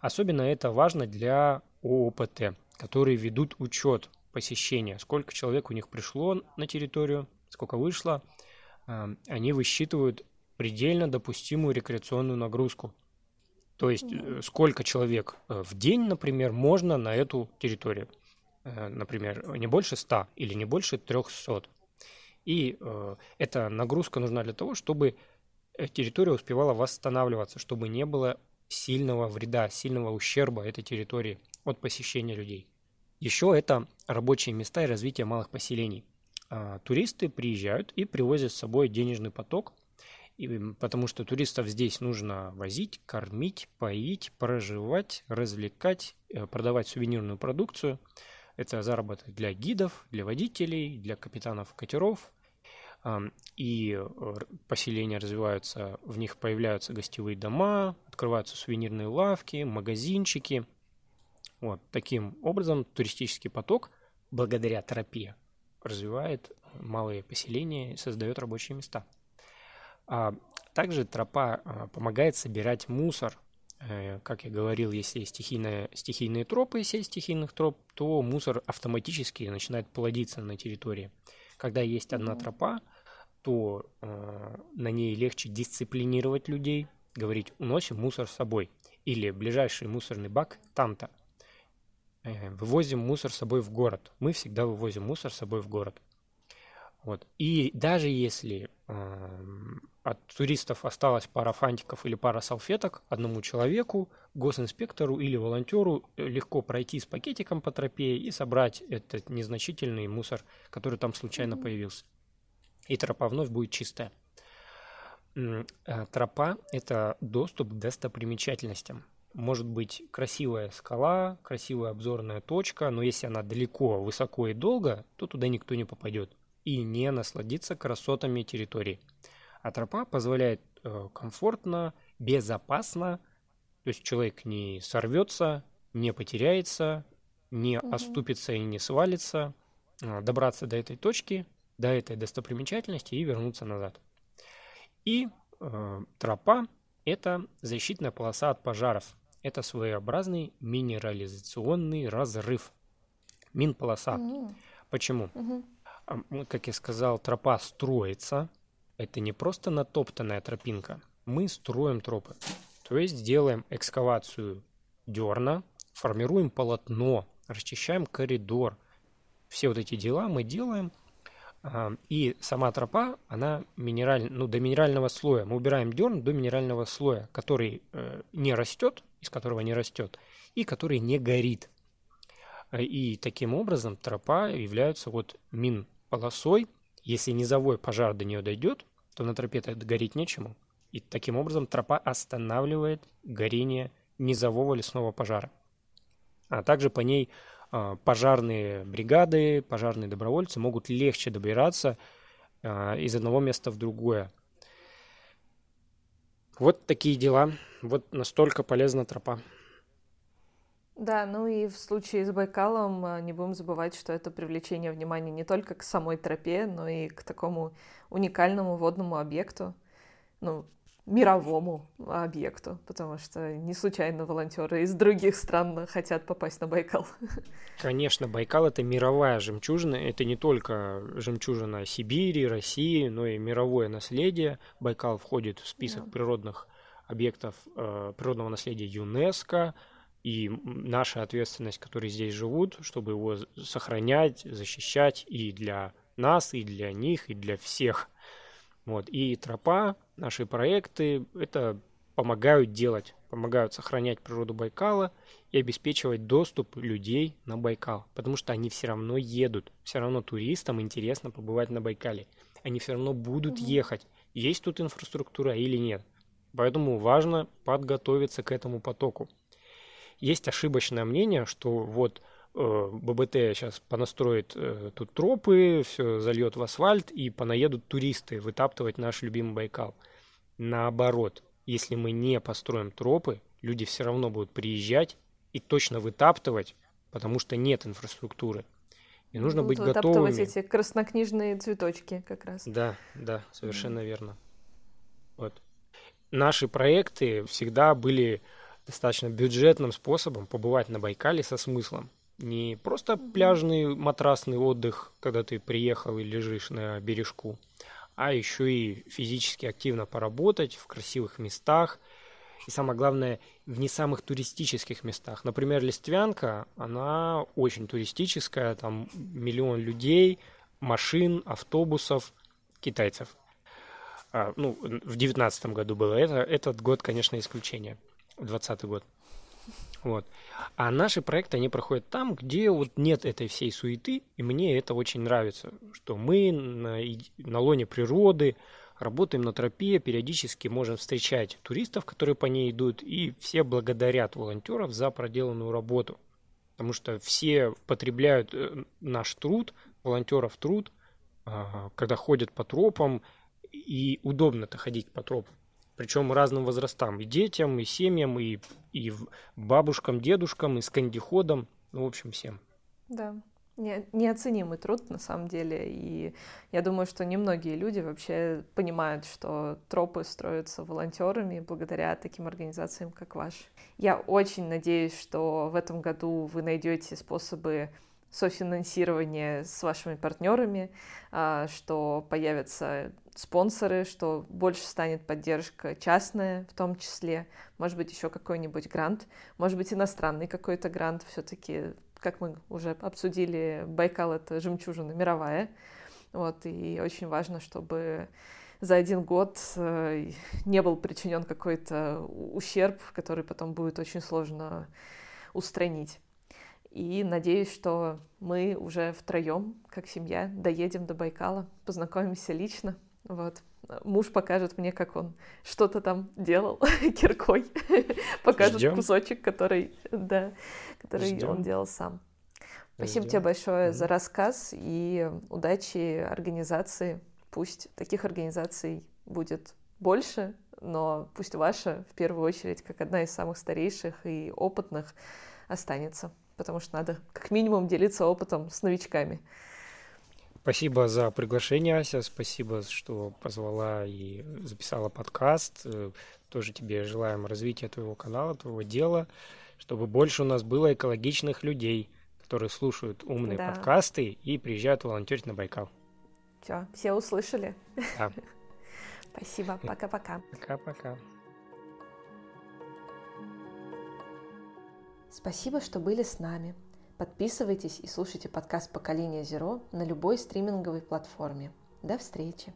Особенно это важно для ООПТ, которые ведут учет посещения, сколько человек у них пришло на территорию, сколько вышло. А, они высчитывают предельно допустимую рекреационную нагрузку. То есть э, сколько человек э, в день, например, можно на эту территорию. Э, например, не больше 100 или не больше 300. И э, эта нагрузка нужна для того, чтобы территория успевала восстанавливаться, чтобы не было сильного вреда, сильного ущерба этой территории от посещения людей. Еще это рабочие места и развитие малых поселений. А, туристы приезжают и привозят с собой денежный поток, потому что туристов здесь нужно возить, кормить, поить, проживать, развлекать, э, продавать сувенирную продукцию – это заработок для гидов, для водителей, для капитанов катеров. И э, поселения развиваются, в них появляются гостевые дома, открываются сувенирные лавки, магазинчики. Вот таким образом туристический поток благодаря тропе развивает малые поселения и создает рабочие места. А также тропа а, помогает собирать мусор Э, как я говорил, если стихийные, стихийные тропы, сеть стихийных троп, то мусор автоматически начинает плодиться на территории. Когда есть одна тропа, то э, на ней легче дисциплинировать людей, говорить «уносим мусор с собой» или «ближайший мусорный бак там-то». Э, вывозим мусор с собой в город. Мы всегда вывозим мусор с собой в город. Вот. И даже если э, от туристов осталась пара фантиков или пара салфеток, одному человеку, госинспектору или волонтеру э, легко пройти с пакетиком по тропе и собрать этот незначительный мусор, который там случайно появился. И тропа вновь будет чистая. Э, тропа – это доступ к достопримечательностям. Может быть красивая скала, красивая обзорная точка, но если она далеко, высоко и долго, то туда никто не попадет и не насладиться красотами территории. А тропа позволяет э, комфортно, безопасно, то есть человек не сорвется, не потеряется, не угу. оступится и не свалится, э, добраться до этой точки, до этой достопримечательности и вернуться назад. И э, тропа – это защитная полоса от пожаров. Это своеобразный минерализационный разрыв. Минполоса. Угу. Почему? Угу. Как я сказал, тропа строится. Это не просто натоптанная тропинка. Мы строим тропы. То есть делаем экскавацию дерна, формируем полотно, расчищаем коридор. Все вот эти дела мы делаем. И сама тропа, она минераль, ну, до минерального слоя. Мы убираем дерн до минерального слоя, который э, не растет, из которого не растет, и который не горит. И таким образом тропа является вот мин полосой, если низовой пожар до нее дойдет, то на тропе тогда гореть нечему. И таким образом тропа останавливает горение низового лесного пожара. А также по ней э, пожарные бригады, пожарные добровольцы могут легче добираться э, из одного места в другое. Вот такие дела. Вот настолько полезна тропа. Да, ну и в случае с Байкалом э, не будем забывать, что это привлечение внимания не только к самой тропе, но и к такому уникальному водному объекту, ну, мировому объекту, потому что не случайно волонтеры из других стран хотят попасть на Байкал. Конечно, Байкал это мировая жемчужина, это не только жемчужина Сибири, России, но и мировое наследие. Байкал входит в список да. природных объектов э, природного наследия ЮНЕСКО, и наша ответственность, которые здесь живут, чтобы его сохранять, защищать и для нас, и для них, и для всех. Вот. И тропа, наши проекты – это помогают делать, помогают сохранять природу Байкала и обеспечивать доступ людей на Байкал, потому что они все равно едут, все равно туристам интересно побывать на Байкале, они все равно будут угу. ехать, есть тут инфраструктура или нет. Поэтому важно подготовиться к этому потоку. Есть ошибочное мнение, что вот ББТ сейчас понастроит э, тут тропы, все зальет в асфальт и понаедут туристы вытаптывать наш любимый Байкал. Наоборот, если мы не построим тропы, люди все равно будут приезжать и точно вытаптывать, потому что нет инфраструктуры. И нужно будут быть готовыми. эти краснокнижные цветочки как раз. Да, да, совершенно mm. верно. Вот. Наши проекты всегда были достаточно бюджетным способом побывать на Байкале со смыслом. Не просто пляжный матрасный отдых, когда ты приехал и лежишь на бережку, а еще и физически активно поработать в красивых местах. И самое главное, в не самых туристических местах. Например, Листвянка, она очень туристическая, там миллион людей, машин, автобусов, китайцев. А, ну, в девятнадцатом году было это. Этот год, конечно, исключение. Двадцатый год. Вот. А наши проекты, они проходят там, где вот нет этой всей суеты, и мне это очень нравится, что мы на, на лоне природы работаем на тропе, периодически можем встречать туристов, которые по ней идут, и все благодарят волонтеров за проделанную работу. Потому что все потребляют э, наш труд, волонтеров труд, а, когда ходят по тропам, и удобно-то ходить по тропам причем разным возрастам, и детям, и семьям, и, и бабушкам, дедушкам, и скандиходам, ну, в общем, всем. Да, не, неоценимый труд на самом деле, и я думаю, что немногие люди вообще понимают, что тропы строятся волонтерами благодаря таким организациям, как ваш. Я очень надеюсь, что в этом году вы найдете способы софинансирования с вашими партнерами, а, что появятся спонсоры, что больше станет поддержка частная в том числе, может быть, еще какой-нибудь грант, может быть, иностранный какой-то грант, все-таки, как мы уже обсудили, Байкал — это жемчужина мировая, вот, и очень важно, чтобы за один год э, не был причинен какой-то ущерб, который потом будет очень сложно устранить. И надеюсь, что мы уже втроем, как семья, доедем до Байкала, познакомимся лично, вот. Муж покажет мне, как он что-то там делал киркой. покажет Ждем. кусочек, который, да, который Ждем. он делал сам. Спасибо Ждем. тебе большое mm-hmm. за рассказ и удачи организации. Пусть таких организаций будет больше, но пусть ваша в первую очередь, как одна из самых старейших и опытных, останется, потому что надо как минимум делиться опытом с новичками. Спасибо за приглашение, Ася. Спасибо, что позвала и записала подкаст. Э, тоже тебе желаем развития твоего канала, твоего дела, чтобы больше у нас было экологичных людей, которые слушают умные да. подкасты и приезжают волонтерить на Байкал. Все, все услышали? Да. Спасибо. Пока-пока. Пока-пока. Спасибо, что были с нами. Подписывайтесь и слушайте подкаст «Поколение Зеро» на любой стриминговой платформе. До встречи!